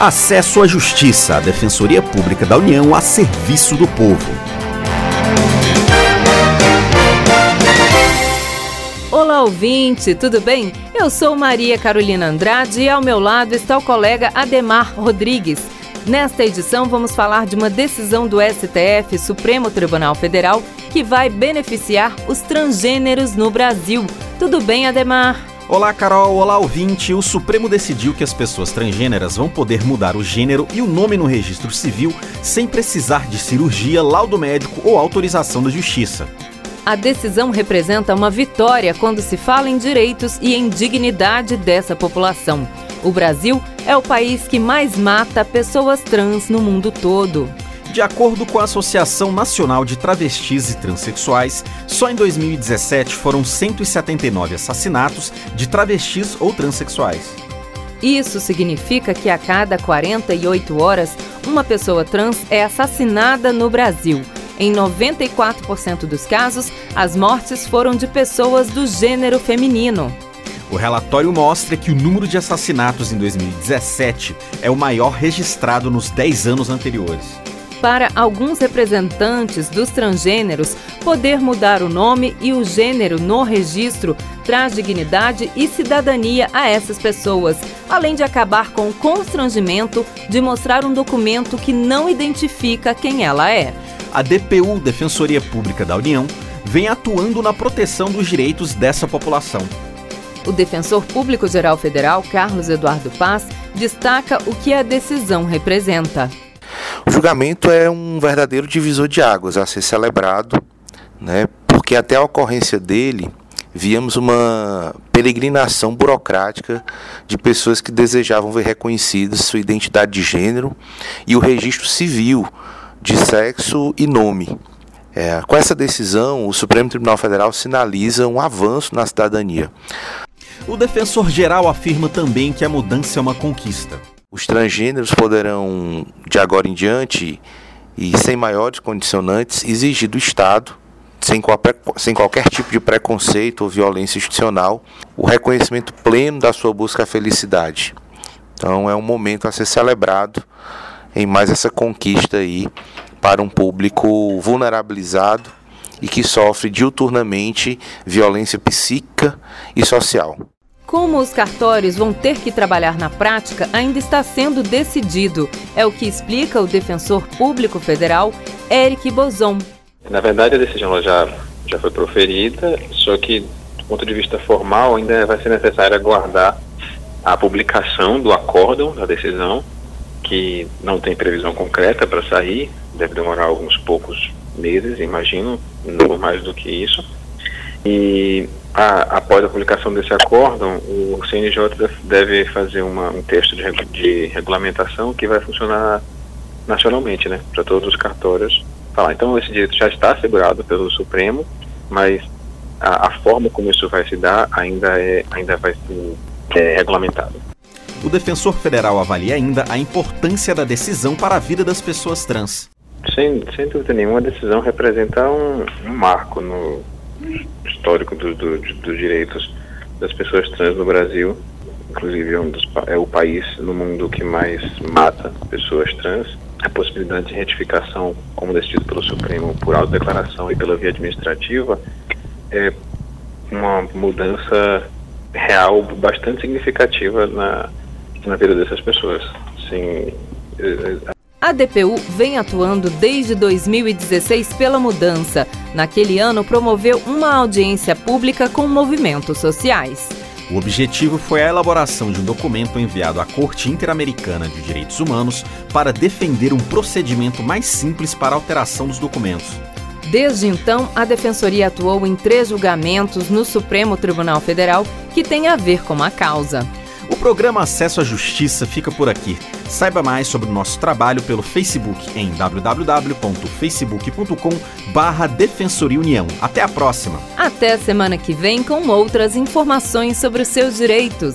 Acesso à Justiça, a Defensoria Pública da União a serviço do povo. Olá, ouvinte, tudo bem? Eu sou Maria Carolina Andrade e ao meu lado está o colega Ademar Rodrigues. Nesta edição, vamos falar de uma decisão do STF, Supremo Tribunal Federal, que vai beneficiar os transgêneros no Brasil. Tudo bem, Ademar? Olá, Carol. Olá, ouvinte. O Supremo decidiu que as pessoas transgêneras vão poder mudar o gênero e o nome no registro civil sem precisar de cirurgia, laudo médico ou autorização da Justiça. A decisão representa uma vitória quando se fala em direitos e em dignidade dessa população. O Brasil é o país que mais mata pessoas trans no mundo todo. De acordo com a Associação Nacional de Travestis e Transsexuais, só em 2017 foram 179 assassinatos de travestis ou transexuais. Isso significa que a cada 48 horas, uma pessoa trans é assassinada no Brasil. Em 94% dos casos, as mortes foram de pessoas do gênero feminino. O relatório mostra que o número de assassinatos em 2017 é o maior registrado nos 10 anos anteriores para alguns representantes dos transgêneros, poder mudar o nome e o gênero no registro traz dignidade e cidadania a essas pessoas, além de acabar com o constrangimento de mostrar um documento que não identifica quem ela é. A DPU, Defensoria Pública da União, vem atuando na proteção dos direitos dessa população. O defensor público geral federal, Carlos Eduardo Paz, destaca o que a decisão representa. O julgamento é um verdadeiro divisor de águas a ser celebrado, né, porque até a ocorrência dele víamos uma peregrinação burocrática de pessoas que desejavam ver reconhecidas sua identidade de gênero e o registro civil de sexo e nome. É, com essa decisão, o Supremo Tribunal Federal sinaliza um avanço na cidadania. O defensor geral afirma também que a mudança é uma conquista. Os transgêneros poderão, de agora em diante, e sem maiores condicionantes, exigir do Estado, sem qualquer, sem qualquer tipo de preconceito ou violência institucional, o reconhecimento pleno da sua busca à felicidade. Então é um momento a ser celebrado em mais essa conquista aí para um público vulnerabilizado e que sofre diuturnamente violência psíquica e social. Como os cartórios vão ter que trabalhar na prática ainda está sendo decidido. É o que explica o defensor público federal, Eric Bozon. Na verdade, a decisão já, já foi proferida, só que, do ponto de vista formal, ainda vai ser necessário aguardar a publicação do acórdão da decisão, que não tem previsão concreta para sair, deve demorar alguns poucos meses, imagino, não mais do que isso. E a, após a publicação desse acórdão, o CNJ deve fazer uma, um texto de, de, regulamentação que vai funcionar nacionalmente, né, para todos os cartórios. Falar. Então, esse direito já está assegurado pelo Supremo, mas a, a forma como isso vai se dar ainda, é, ainda vai ser é, regulamentado. O defensor federal avalia ainda a importância da decisão para a vida das pessoas trans. Sem, sem dúvida nenhuma, a decisão representa um, um marco no, histórico do, do, dos direitos das pessoas trans no Brasil. Inclusive, é, um dos, é o país no mundo que mais mata pessoas trans. A possibilidade de retificação, como decidido pelo Supremo, por autodeclaração e pela via administrativa, é uma mudança real bastante significativa na, na vida dessas pessoas. Sim, a DPU vem atuando desde 2016 pela mudança. Naquele ano, promoveu uma audiência pública com movimentos sociais. O objetivo foi a elaboração de um documento enviado à Corte Interamericana de Direitos Humanos para defender um procedimento mais simples para alteração dos documentos. Desde então, a Defensoria atuou em três julgamentos no Supremo Tribunal Federal que têm a ver com a causa. O programa Acesso à Justiça fica por aqui. Saiba mais sobre o nosso trabalho pelo Facebook em www.facebook.com barra Defensoria União. Até a próxima! Até a semana que vem com outras informações sobre os seus direitos.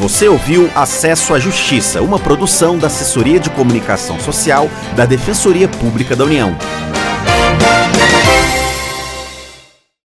Você ouviu Acesso à Justiça, uma produção da Assessoria de Comunicação Social da Defensoria Pública da União.